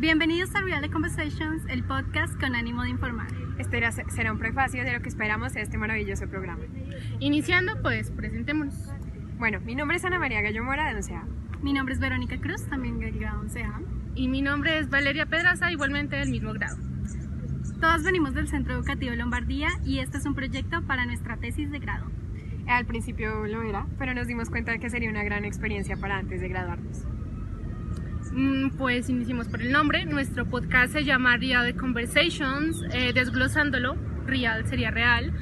Bienvenidos a Real Conversations, el podcast con ánimo de informar. Este será un prefacio de lo que esperamos de este maravilloso programa. Iniciando, pues, presentémonos. Bueno, mi nombre es Ana María Gallo Mora, de 11A. Mi nombre es Verónica Cruz, también del grado 11A. Y mi nombre es Valeria Pedraza, igualmente del mismo grado. Todas venimos del Centro Educativo Lombardía y este es un proyecto para nuestra tesis de grado. Al principio lo era, pero nos dimos cuenta de que sería una gran experiencia para antes de graduarnos. Mm, pues iniciemos por el nombre. Nuestro podcast se llama Real Conversations, eh, desglosándolo, Real sería real.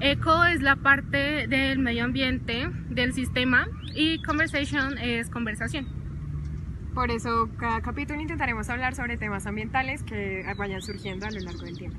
Eco es la parte del medio ambiente, del sistema, y Conversation es conversación. Por eso, cada capítulo intentaremos hablar sobre temas ambientales que vayan surgiendo a lo largo del tiempo.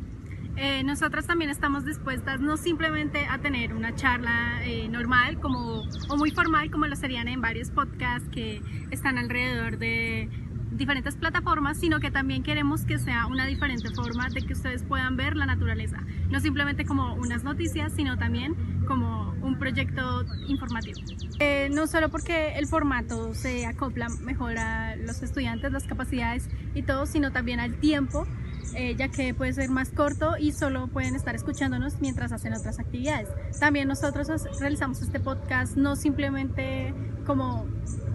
Eh, nosotras también estamos dispuestas no simplemente a tener una charla eh, normal como, o muy formal como lo serían en varios podcasts que están alrededor de diferentes plataformas, sino que también queremos que sea una diferente forma de que ustedes puedan ver la naturaleza, no simplemente como unas noticias, sino también como un proyecto informativo. Eh, no solo porque el formato se acopla mejor a los estudiantes, las capacidades y todo, sino también al tiempo eh, ya que puede ser más corto y solo pueden estar escuchándonos mientras hacen otras actividades. También nosotros realizamos este podcast no simplemente como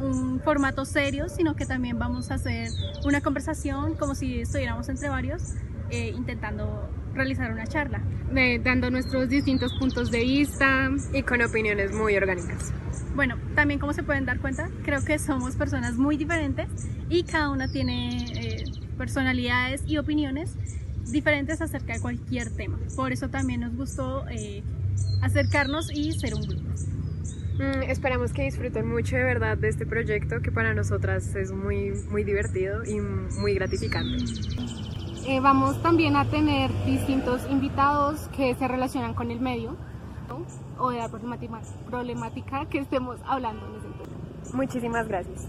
un formato serio, sino que también vamos a hacer una conversación como si estuviéramos entre varios eh, intentando realizar una charla. dando nuestros distintos puntos de vista y con opiniones muy orgánicas. Bueno, también como se pueden dar cuenta, creo que somos personas muy diferentes y cada una tiene... Eh, personalidades y opiniones diferentes acerca de cualquier tema. Por eso también nos gustó eh, acercarnos y ser un grupo. Mm, esperamos que disfruten mucho de verdad de este proyecto que para nosotras es muy, muy divertido y muy gratificante. Eh, vamos también a tener distintos invitados que se relacionan con el medio o de la problemática que estemos hablando en ese Muchísimas gracias.